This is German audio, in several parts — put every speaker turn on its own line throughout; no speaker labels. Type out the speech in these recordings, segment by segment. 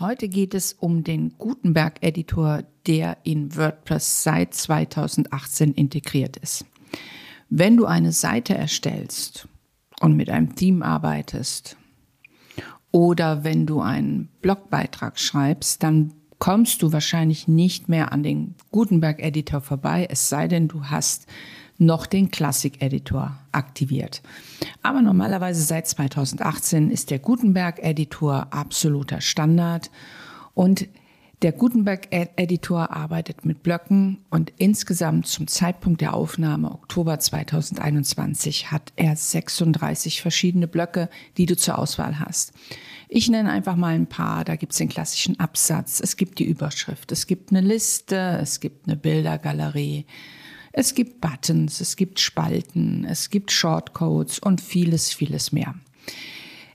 Heute geht es um den Gutenberg-Editor, der in WordPress seit 2018 integriert ist. Wenn du eine Seite erstellst und mit einem Theme arbeitest oder wenn du einen Blogbeitrag schreibst, dann kommst du wahrscheinlich nicht mehr an den Gutenberg-Editor vorbei, es sei denn, du hast noch den Classic-Editor aktiviert. Aber normalerweise seit 2018 ist der Gutenberg-Editor absoluter Standard und der Gutenberg-Editor arbeitet mit Blöcken und insgesamt zum Zeitpunkt der Aufnahme Oktober 2021 hat er 36 verschiedene Blöcke, die du zur Auswahl hast. Ich nenne einfach mal ein paar. Da gibt es den klassischen Absatz, es gibt die Überschrift, es gibt eine Liste, es gibt eine Bildergalerie, es gibt Buttons, es gibt Spalten, es gibt Shortcodes und vieles, vieles mehr.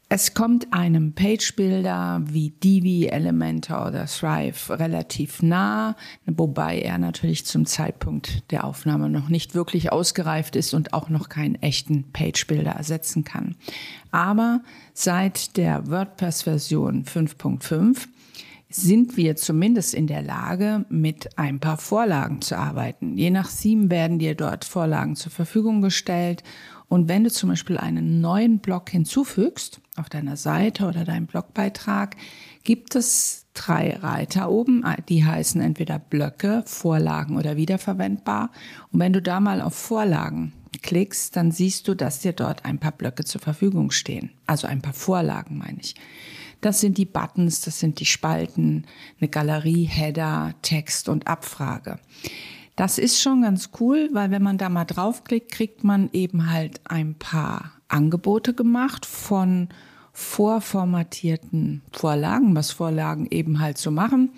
Es kommt einem Page-Builder wie Divi, Elementor oder Thrive relativ nah, wobei er natürlich zum Zeitpunkt der Aufnahme noch nicht wirklich ausgereift ist und auch noch keinen echten Page-Builder ersetzen kann. Aber seit der WordPress-Version 5.5 sind wir zumindest in der Lage, mit ein paar Vorlagen zu arbeiten. Je nach Theme werden dir dort Vorlagen zur Verfügung gestellt. Und wenn du zum Beispiel einen neuen Blog hinzufügst auf deiner Seite oder deinem Blogbeitrag, gibt es drei Reiter oben, die heißen entweder Blöcke, Vorlagen oder wiederverwendbar. Und wenn du da mal auf Vorlagen klickst, dann siehst du, dass dir dort ein paar Blöcke zur Verfügung stehen. Also ein paar Vorlagen, meine ich. Das sind die Buttons, das sind die Spalten, eine Galerie, Header, Text und Abfrage. Das ist schon ganz cool, weil wenn man da mal draufklickt, kriegt man eben halt ein paar Angebote gemacht von vorformatierten Vorlagen, was Vorlagen eben halt so machen.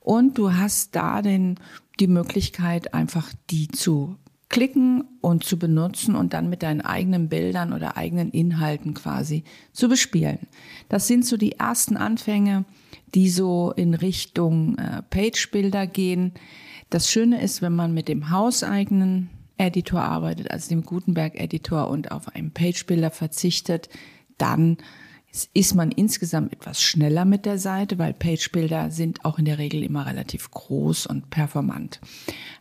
Und du hast da den, die Möglichkeit, einfach die zu klicken und zu benutzen und dann mit deinen eigenen Bildern oder eigenen Inhalten quasi zu bespielen. Das sind so die ersten Anfänge, die so in Richtung äh, Page-Bilder gehen. Das Schöne ist, wenn man mit dem hauseigenen Editor arbeitet, also dem Gutenberg-Editor und auf einen Page-Bilder verzichtet, dann ist man insgesamt etwas schneller mit der Seite, weil Page-Bilder sind auch in der Regel immer relativ groß und performant.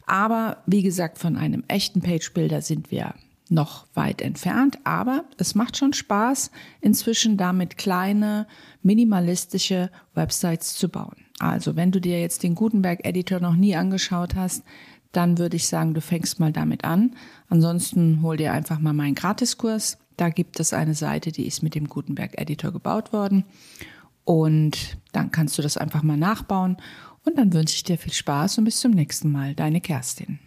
Aber wie gesagt, von einem echten Page-Bilder sind wir noch weit entfernt, aber es macht schon Spaß, inzwischen damit kleine, minimalistische Websites zu bauen. Also wenn du dir jetzt den Gutenberg-Editor noch nie angeschaut hast, dann würde ich sagen, du fängst mal damit an. Ansonsten hol dir einfach mal meinen Gratiskurs. Da gibt es eine Seite, die ist mit dem Gutenberg-Editor gebaut worden. Und dann kannst du das einfach mal nachbauen. Und dann wünsche ich dir viel Spaß und bis zum nächsten Mal. Deine Kerstin.